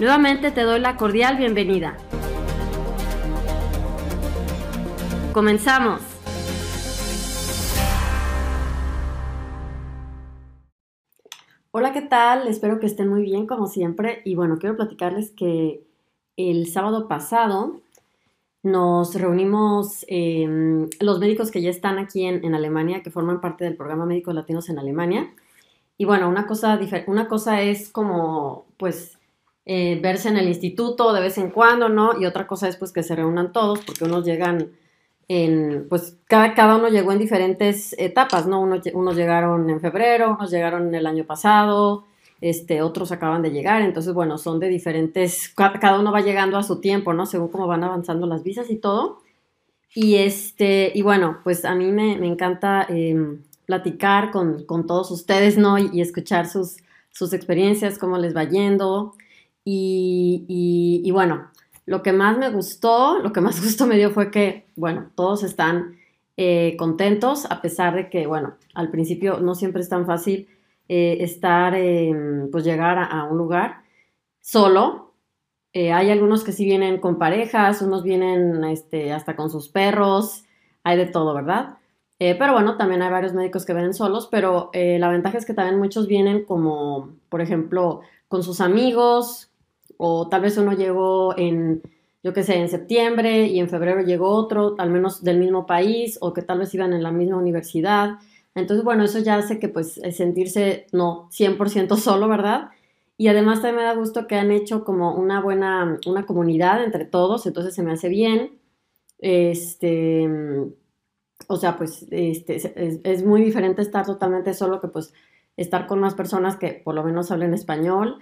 Nuevamente te doy la cordial bienvenida. Comenzamos. Hola, ¿qué tal? Espero que estén muy bien como siempre. Y bueno, quiero platicarles que el sábado pasado nos reunimos em, los médicos que ya están aquí en, Alemania, que forman parte del programa Médicos Latinos en Alemania. Y bueno, una cosa, una cosa es como, pues, eh, verse en el instituto de vez en cuando, ¿no? Y otra cosa es pues que se reúnan todos, porque unos llegan en, pues cada, cada uno llegó en diferentes etapas, ¿no? unos llegaron en febrero, unos llegaron el año pasado, este, otros acaban de llegar, entonces bueno, son de diferentes, cada uno va llegando a su tiempo, ¿no? Según cómo van avanzando las visas y todo. Y este, y bueno, pues a mí me, encanta em, platicar con, todos ustedes, ¿no? Y, y, escuchar sus, sus experiencias, cómo les va yendo. Y, bueno, lo que más me gustó, lo que más gusto me dio fue que, bueno, todos están eh, contentos, a pesar de que, bueno, al principio no siempre es tan fácil eh, estar, pues llegar a, un lugar solo. Eh, hay algunos que sí vienen con parejas, unos vienen este, hasta con sus perros, hay de todo, ¿verdad? pero bueno, también hay varios médicos que vienen solos, pero la ventaja es que también muchos vienen como, por ejemplo, con sus amigos, o tal vez uno llegó en, yo qué sé, en septiembre y en febrero llegó otro, al menos del mismo país, o que tal vez iban en la misma universidad. Entonces, bueno, eso ya hace que pues sentirse no 100% solo, ¿verdad? Y además también me da gusto que han hecho como una buena, una comunidad entre todos, entonces se me hace bien. Este, o sea, pues este, es, muy diferente estar totalmente solo que pues estar con unas personas que por lo menos hablen español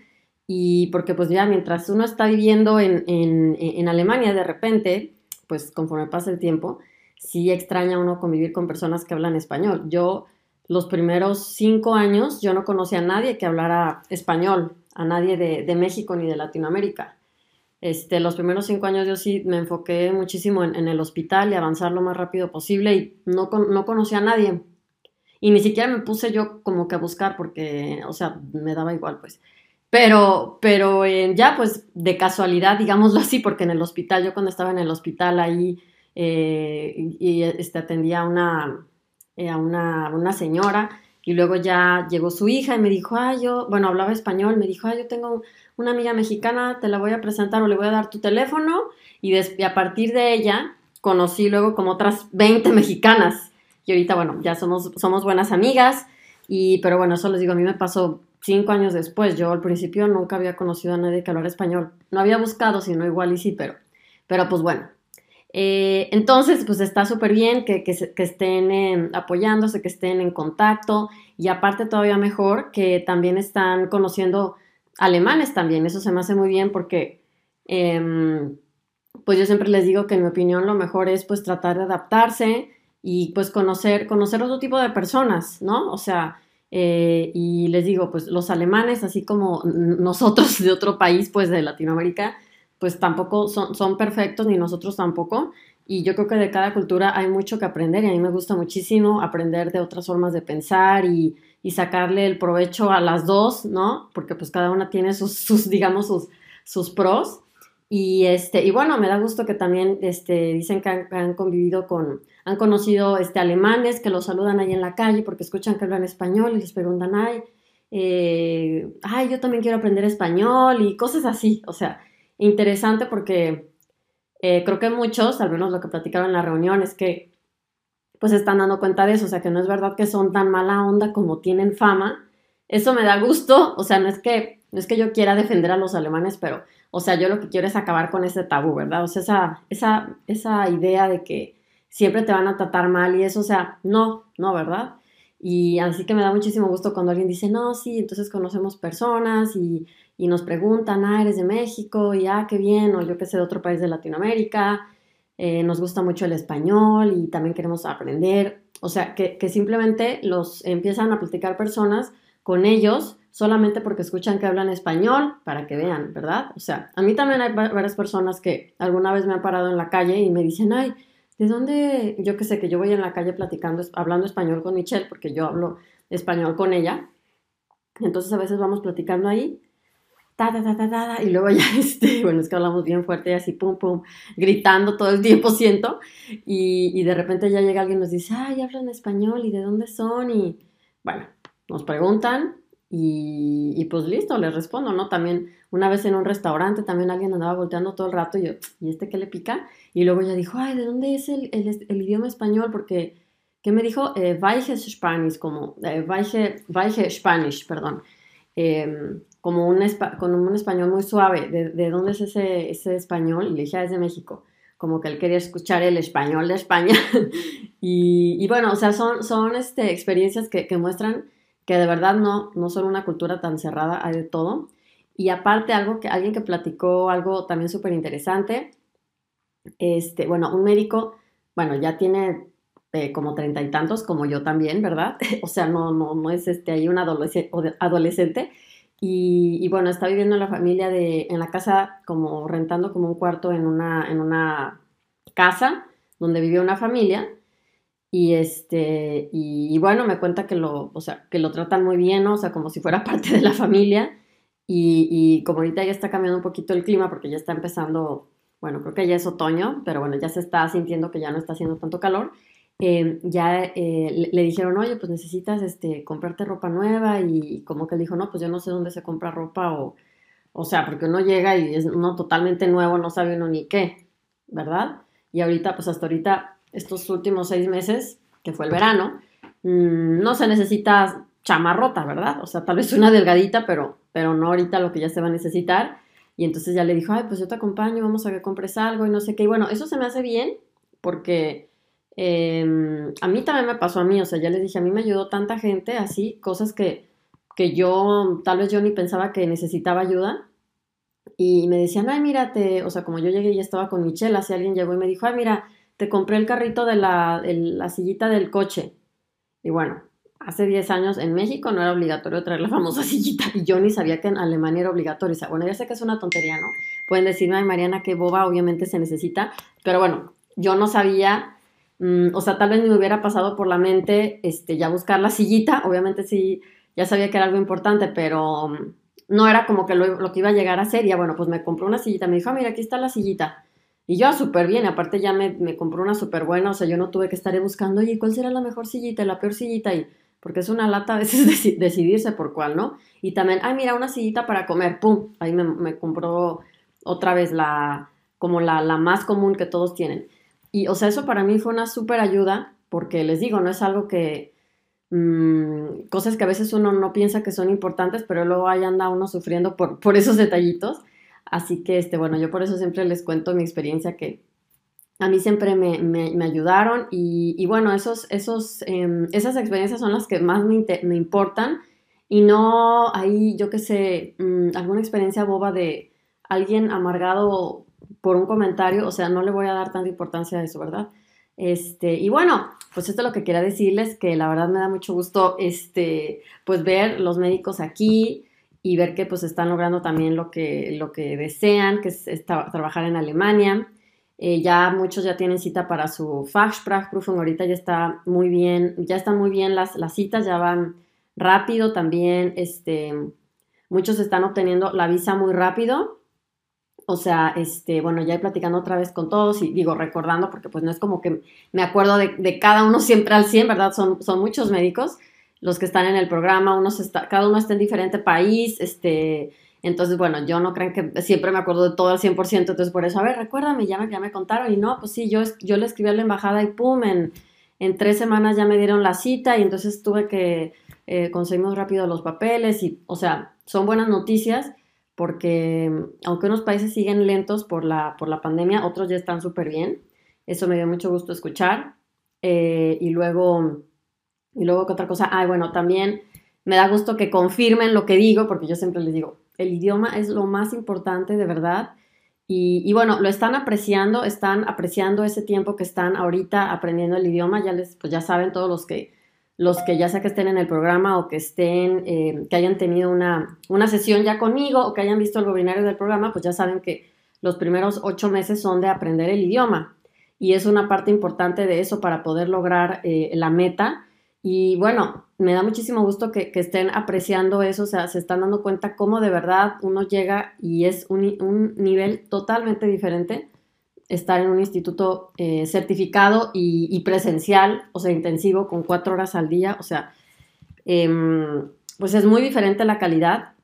y porque pues ya mientras uno está viviendo en, en, en, Alemania de repente, pues conforme pasa el tiempo, sí extraña uno convivir con personas que hablan español. Yo los primeros cinco años yo no conocía a nadie que hablara español, a nadie de, de México ni de Latinoamérica. Este, los primeros cinco años yo sí me enfoqué muchísimo en, el hospital y avanzar lo más rápido posible y no, no conocía a nadie. Y ni siquiera me puse yo como que a buscar porque, o sea, me daba igual, pues. Pero, pero eh, ya pues de casualidad, digámoslo así, porque en el hospital, yo cuando estaba en el hospital ahí eh, este, atendía a una, eh, a una, una, señora y luego ya llegó su hija y me dijo, ah, yo, bueno, hablaba español, me dijo, ah, yo tengo una amiga mexicana, te la voy a presentar o le voy a dar tu teléfono y, y a partir de ella conocí luego como otras 20 mexicanas y ahorita, bueno, ya somos, somos buenas amigas y, pero bueno, eso les digo, a mí me pasó cinco años después. Yo al principio nunca había conocido a nadie que hablara español. No había buscado, sino igual y sí, pero, pero pues bueno. Eh, entonces, pues está súper bien que, que, estén em, apoyándose, que estén en contacto y aparte todavía mejor que también están conociendo alemanes también. Eso se me hace muy bien porque, em, pues yo siempre les digo que en mi opinión lo mejor es pues tratar de adaptarse y pues conocer, conocer otro tipo de personas, ¿no? O sea, eh, y les digo, pues los alemanes, así como nosotros de otro país, pues de Latinoamérica, pues tampoco son, son perfectos, ni nosotros tampoco. Y yo creo que de cada cultura hay mucho que aprender y a mí me gusta muchísimo aprender de otras formas de pensar y, y sacarle el provecho a las dos, ¿no? Porque pues cada una tiene sus, sus digamos, sus, sus pros. Y, este, y bueno, me da gusto que también este, dicen que han, convivido con, han conocido este, alemanes que los saludan ahí en la calle porque escuchan que hablan español y les preguntan, ay, eh, ay, yo también quiero aprender español y cosas así. O sea, interesante porque eh, creo que muchos, al menos lo que platicaron en la reunión, es que pues están dando cuenta de eso, o sea, que no es verdad que son tan mala onda como tienen fama. Eso me da gusto, o sea, no es que, no es que yo quiera defender a los alemanes, pero, o sea, yo lo que quiero es acabar con ese tabú, ¿verdad? O sea, esa, esa, esa idea de que siempre te van a tratar mal y eso, o sea, no, no, ¿verdad? Y así que me da muchísimo gusto cuando alguien dice, no, sí, entonces conocemos personas y, y nos preguntan, ah, eres de México, y ah, qué bien, o yo que sé, de otro país de Latinoamérica, eh, nos gusta mucho el español y también queremos aprender. O sea, que, que, simplemente los empiezan a platicar personas con ellos solamente porque escuchan que hablan español para que vean, ¿verdad? O sea, a mí también hay varias personas que alguna vez me han parado en la calle y me dicen, ay, ¿de dónde? Yo que sé que yo voy en la calle platicando, hablando español con Michelle, porque yo hablo español con ella. Entonces a veces vamos platicando ahí ta, ta, ta, ta, ta, y luego ya, este, bueno, es que hablamos bien fuerte y así, pum, pum, gritando todo el tiempo, siento, y, y de repente ya llega alguien y nos dice, ay, hablan español, ¿y de dónde son? Y bueno, nos preguntan, y, y, pues listo, les respondo, ¿no? También una vez en un restaurante también alguien andaba volteando todo el rato y yo, ¿y este qué le pica? Y luego ya dijo, ay, ¿de dónde es el, el, el idioma español? Porque, ¿qué me dijo? Eh, Spanish, como, eh, Weiche, Weiche Spanish, perdón. Eh, como un, con un español muy suave. ¿De, de dónde es ese, ese, español? Y le dije, ah, es de México. Como que él quería escuchar el español de España. y, y, bueno, o sea, son, son este, experiencias que, que, muestran que de verdad no, no son una cultura tan cerrada, hay de todo. Y aparte, algo que alguien que platicó, algo también súper interesante, este, bueno, un médico, bueno, ya tiene eh, como treinta y tantos, como yo también, ¿verdad? o sea, no, no, no es este, ahí un adolescente, y, bueno, está viviendo en la familia de, en la casa, como rentando como un cuarto en una, en una casa donde vive una familia. Y este, y, bueno, me cuenta que lo, o sea, que lo tratan muy bien, o sea, como si fuera parte de la familia. Y, como ahorita ya está cambiando un poquito el clima, porque ya está empezando, bueno, creo que ya es otoño, pero bueno, ya se está sintiendo que ya no está haciendo tanto calor. Em, ya eh, le, dijeron, oye, pues necesitas este, comprarte ropa nueva y como que él dijo, no, pues yo no sé dónde se compra ropa o, o sea, porque uno llega y es uno totalmente nuevo, no sabe uno ni qué, ¿verdad? Y ahorita, pues hasta ahorita, estos últimos seis meses, que fue el verano, mmm, no se necesita chamarrota, ¿verdad? O sea, tal vez una delgadita, pero, pero no ahorita lo que ya se va a necesitar. Y entonces ya le dijo, ay, pues yo te acompaño, vamos a que compres algo y no sé qué. Y bueno, eso se me hace bien porque Em, a mí también me pasó a mí, o sea, ya les dije, a mí me ayudó tanta gente así, cosas que, que yo, tal vez yo ni pensaba que necesitaba ayuda. Y me decían, ay, mírate, o sea, como yo llegué y estaba con Michelle, así alguien llegó y me dijo, ay, mira, te compré el carrito de la, la sillita del coche. Y bueno, hace 10 años en México no era obligatorio traer la famosa sillita y yo ni sabía que en Alemania era obligatorio. O bueno, ya sé que es una tontería, ¿no? Pueden decirme, ay, Mariana, qué boba, obviamente se necesita, pero bueno, yo no sabía Mm, o sea, tal vez me hubiera pasado por la mente este, ya buscar la sillita, obviamente sí, ya sabía que era algo importante, pero mm, no era como que lo, que iba a llegar a ser. Ya bueno, pues me compró una sillita, me dijo, ah, mira, aquí está la sillita. Y yo, súper bien, aparte ya me, me compró una súper buena, o sea, yo no tuve que estar buscando, oye, ¿cuál será la mejor sillita la peor sillita? Y, porque es una lata a veces decidirse por cuál, ¿no? Y también, ay, mira, una sillita para comer, ¡pum! Ahí me, me compró otra vez la, como la, la más común que todos tienen. Y, o sea, eso para mí fue una súper ayuda, porque les digo, no es algo que, mmm, cosas que a veces uno no piensa que son importantes, pero luego ahí anda uno sufriendo por, por esos detallitos. Así que, este, bueno, yo por eso siempre les cuento mi experiencia que a mí siempre me, me, ayudaron y, y, bueno, esos, esos, eh, esas experiencias son las que más me, me importan y no ahí, yo qué sé, mmm, alguna experiencia boba de alguien amargado por un comentario, o sea, no le voy a dar tanta importancia a eso, ¿verdad? Este, y bueno, pues esto es lo que quería decirles, que la verdad me da mucho gusto, este, pues ver los médicos aquí y ver que pues están logrando también lo que, lo que desean, que es, trabajar en Alemania. Eh, ya muchos ya tienen cita para su Fachsprachprüfung, ahorita ya está muy bien, ya están muy bien las, las citas, ya van rápido también, este, muchos están obteniendo la visa muy rápido, o sea, este, bueno, ya he platicando otra vez con todos y digo, recordando, porque pues no es como que me acuerdo de, cada uno siempre al 100, ¿verdad? Son, son muchos médicos los que están en el programa, unos está, cada uno está en diferente país, este, Entonces, bueno, yo no creo que siempre me acuerdo de todo al 100%, entonces por eso, a ver, recuérdame, ya me, ya me contaron y no, pues sí, yo, yo le escribí a la embajada y pum, en, en tres semanas ya me dieron la cita y entonces tuve que eh, conseguimos rápido los papeles y, o sea, son buenas noticias porque aunque unos países siguen lentos por la, por la pandemia, otros ya están súper bien. Eso me dio mucho gusto escuchar. Eh, y luego, y luego, ¿qué otra cosa? Ay, bueno, también me da gusto que confirmen lo que digo, porque yo siempre les digo, el idioma es lo más importante de verdad. Y, bueno, lo están apreciando, están apreciando ese tiempo que están ahorita aprendiendo el idioma. Ya les, pues ya saben todos los que, los que ya sea que estén en el programa o que estén, eh, que hayan tenido una, una sesión ya conmigo o que hayan visto el webinario del programa, pues ya saben que los primeros ocho meses son de aprender el idioma. Y es una parte importante de eso para poder lograr eh, la meta y bueno, me da muchísimo gusto que, estén apreciando eso, o sea, se están dando cuenta cómo de verdad uno llega y es un, nivel totalmente diferente estar en un instituto eh, certificado y, presencial, o sea, intensivo, con cuatro horas al día, o sea, em, pues es muy diferente la calidad.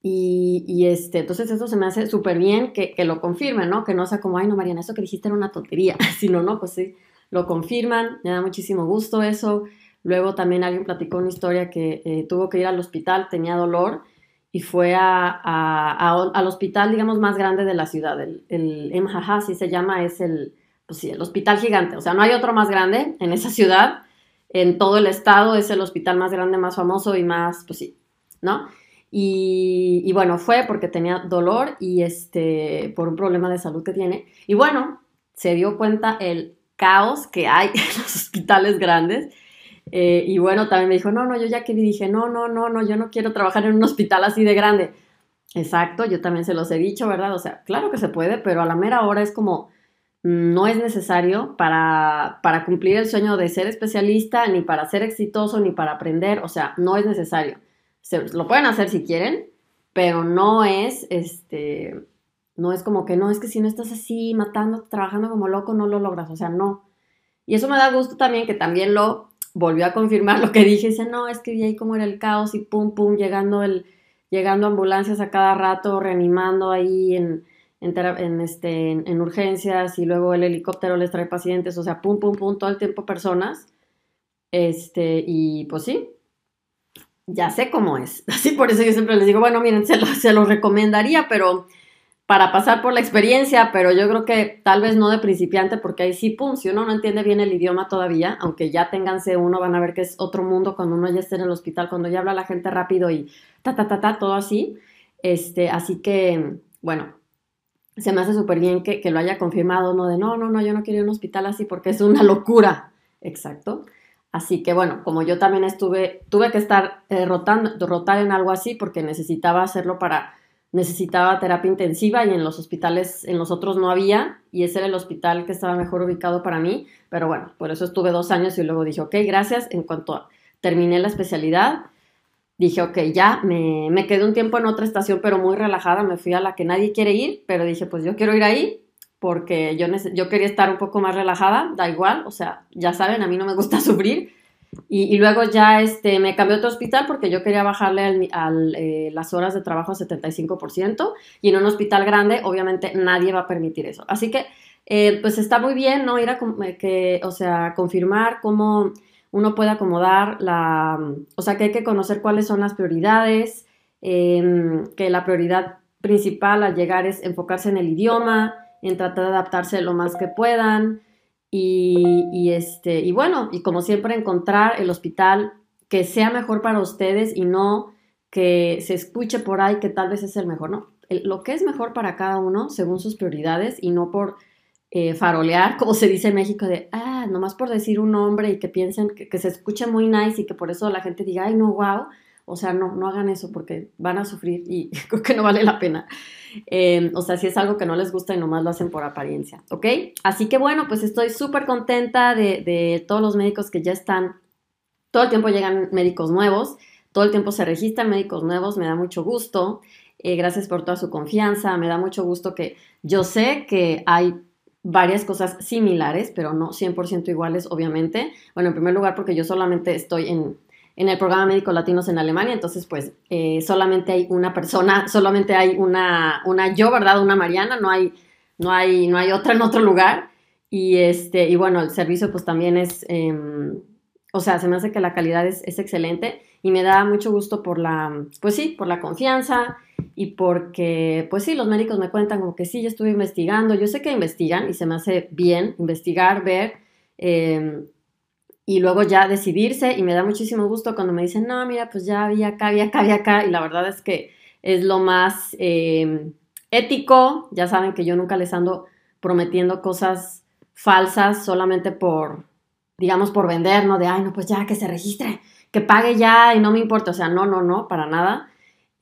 Y, este, entonces eso se me hace súper bien que, que, lo confirmen, ¿no? Que no sea como, ay, no, Mariana, eso que dijiste era una tontería, sino, no, pues sí, lo confirman, me da muchísimo gusto eso. Luego también alguien platicó una historia que eh, tuvo que ir al hospital, tenía dolor y fue a, al hospital, digamos, más grande de la ciudad. El, el MJH, así se llama, es el, pues sí, el hospital gigante. O sea, no hay otro más grande en esa ciudad. En todo el estado es el hospital más grande, más famoso y más, pues sí, ¿no? Y, y, bueno, fue porque tenía dolor y este, por un problema de salud que tiene. Y bueno, se dio cuenta el caos que hay en los hospitales grandes eh, y bueno, también me dijo, no, no, yo ya que dije, no, no, no, no, yo no quiero trabajar en un hospital así de grande. Exacto, yo también se los he dicho, ¿verdad? O sea, claro que se puede, pero a la mera hora es como, no es necesario para, para cumplir el sueño de ser especialista, ni para ser exitoso, ni para aprender, o sea, no es necesario. Se, lo pueden hacer si quieren, pero no es, este, no es como que no, es que si no estás así, matando, trabajando como loco, no lo logras, o sea, no. Y eso me da gusto también que también lo volvió a confirmar lo que dije, dice, no, es que vi ahí cómo era el caos y pum, pum, llegando, el, llegando ambulancias a cada rato, reanimando ahí en, en, este, en, urgencias y luego el helicóptero les trae pacientes, o sea, pum, pum, pum, todo el tiempo personas. Este, y pues sí, ya sé cómo es. Así por eso yo siempre les digo, bueno, miren, se lo, se lo recomendaría, pero para pasar por la experiencia, pero yo creo que tal vez no de principiante, porque ahí sí, pum, si uno no entiende bien el idioma todavía, aunque ya tengan C1, van a ver que es otro mundo cuando uno ya esté en el hospital, cuando ya habla la gente rápido y ta, ta, ta, ta, todo así. Este, así que, bueno, se me hace súper bien que, lo haya confirmado, no de no, no, no, yo no quiero ir a un hospital así porque es una locura. Exacto. Así que bueno, como yo también estuve, tuve que estar eh, rotando, rotar en algo así porque necesitaba hacerlo para necesitaba terapia intensiva y en los hospitales, en los otros no había, y ese era el hospital que estaba mejor ubicado para mí, pero bueno, por eso estuve dos años y luego dije, ok, gracias, en cuanto terminé la especialidad, dije, ok, ya, me, me quedé un tiempo en otra estación, pero muy relajada, me fui a la que nadie quiere ir, pero dije, pues yo quiero ir ahí, porque yo, yo quería estar un poco más relajada, da igual, o sea, ya saben, a mí no me gusta sufrir, y, luego ya este, me cambié a otro hospital porque yo quería bajarle al, eh, las horas de trabajo a 75% y en un hospital grande obviamente nadie va a permitir eso. Así que eh, pues está muy bien, ¿no? Ir a eh, que, o sea, confirmar cómo uno puede acomodar la, o sea, que hay que conocer cuáles son las prioridades, em, que la prioridad principal al llegar es enfocarse en el idioma, en tratar de adaptarse lo más que puedan, y, este, y bueno, y como siempre, encontrar el hospital que sea mejor para ustedes y no que se escuche por ahí que tal vez es el mejor, ¿no? lo que es mejor para cada uno según sus prioridades y no por eh, farolear, como se dice en México, de, ah, nomás por decir un nombre y que piensen que, que, se escuche muy nice y que por eso la gente diga, ay, no, wow. O sea, no, no hagan eso porque van a sufrir y creo que no vale la pena. Em, o sea, si es algo que no les gusta y nomás lo hacen por apariencia, ¿ok? Así que bueno, pues estoy súper contenta de, todos los médicos que ya están. Todo el tiempo llegan médicos nuevos, todo el tiempo se registran médicos nuevos, me da mucho gusto. Eh, gracias por toda su confianza, me da mucho gusto que yo sé que hay varias cosas similares, pero no 100% iguales, obviamente. Bueno, en primer lugar, porque yo solamente estoy en, en el programa Médicos Latinos en Alemania, entonces pues eh, solamente hay una persona, solamente hay una, una yo, ¿verdad? Una Mariana, no hay, no hay, no hay otra en otro lugar. Y, este, y bueno, el servicio pues también es, em, o sea, se me hace que la calidad es, es, excelente y me da mucho gusto por la, pues sí, por la confianza y porque, pues sí, los médicos me cuentan como que sí, yo estuve investigando, yo sé que investigan y se me hace bien investigar, ver. Eh, y luego ya decidirse y me da muchísimo gusto cuando me dicen, no, mira, pues ya había acá, había acá, había acá y la verdad es que es lo más eh, ético, ya saben que yo nunca les ando prometiendo cosas falsas solamente por, digamos, por vender, ¿no? De, ay, no, pues ya, que se registre, que pague ya y no me importa, o sea, no, no, no, para nada.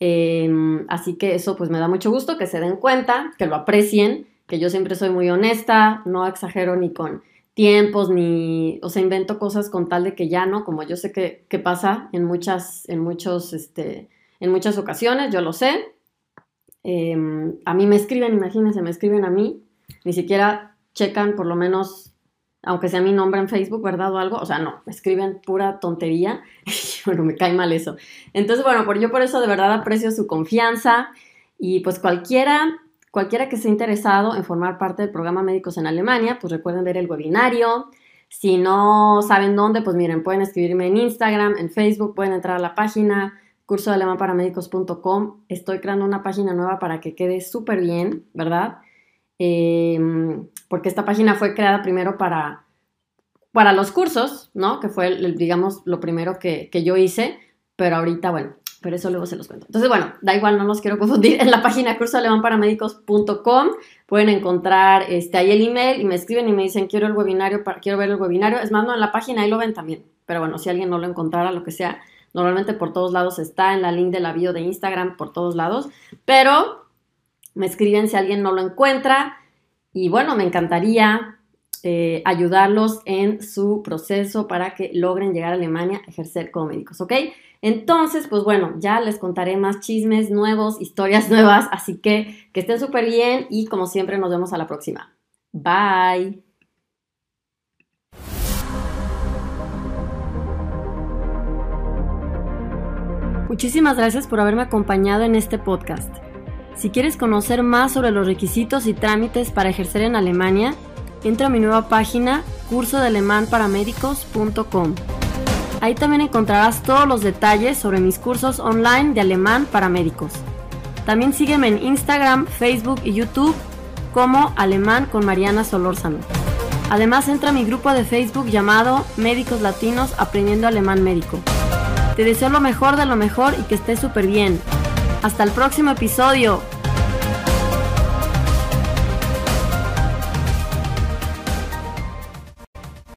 Em, así que eso pues me da mucho gusto, que se den cuenta, que lo aprecien, que yo siempre soy muy honesta, no exagero ni con tiempos ni, o sea, invento cosas con tal de que ya no, como yo sé que, pasa en muchas, en muchos, este, en muchas ocasiones, yo lo sé. Em, a mí me escriben, imagínense, me escriben a mí, ni siquiera checan por lo menos, aunque sea mi nombre en Facebook, ¿verdad? O algo, o sea, no, me escriben pura tontería, bueno, me cae mal eso. Entonces, bueno, por, yo por eso de verdad aprecio su confianza y pues cualquiera Cualquiera que esté interesado en formar parte del programa Médicos en Alemania, pues recuerden ver el webinario. Si no saben dónde, pues miren, pueden escribirme en Instagram, en Facebook, pueden entrar a la página curso de Estoy creando una página nueva para que quede súper bien, ¿verdad? Em, porque esta página fue creada primero para, para los cursos, ¿no? Que fue, digamos, lo primero que, que yo hice, pero ahorita, bueno, pero eso luego se los cuento. Entonces, bueno, da igual, no los quiero confundir. En la página cursoalemanparamédicos.com pueden encontrar este, ahí el email y me escriben y me dicen, quiero el webinario, quiero ver el webinario. Es más, no, en la página ahí lo ven también. Pero bueno, si alguien no lo encontrara, lo que sea, normalmente por todos lados está, en la link de la bio de Instagram, por todos lados. Pero me escriben si alguien no lo encuentra. Y bueno, me encantaría eh, ayudarlos en su proceso para que logren llegar a Alemania a ejercer como médicos, ¿ok? Entonces, pues bueno, ya les contaré más chismes nuevos, historias nuevas, así que que estén súper bien y como siempre nos vemos a la próxima. Bye. Muchísimas gracias por haberme acompañado en este podcast. Si quieres conocer más sobre los requisitos y trámites para ejercer en Alemania, entra a mi nueva página cursodealemanparamédicos.com. Ahí también encontrarás todos los detalles sobre mis cursos online de alemán para médicos. También sígueme en Instagram, Facebook y YouTube como Alemán con Mariana Solórzano. Además entra a mi grupo de Facebook llamado Médicos Latinos Aprendiendo Alemán Médico. Te deseo lo mejor de lo mejor y que estés súper bien. Hasta el próximo episodio.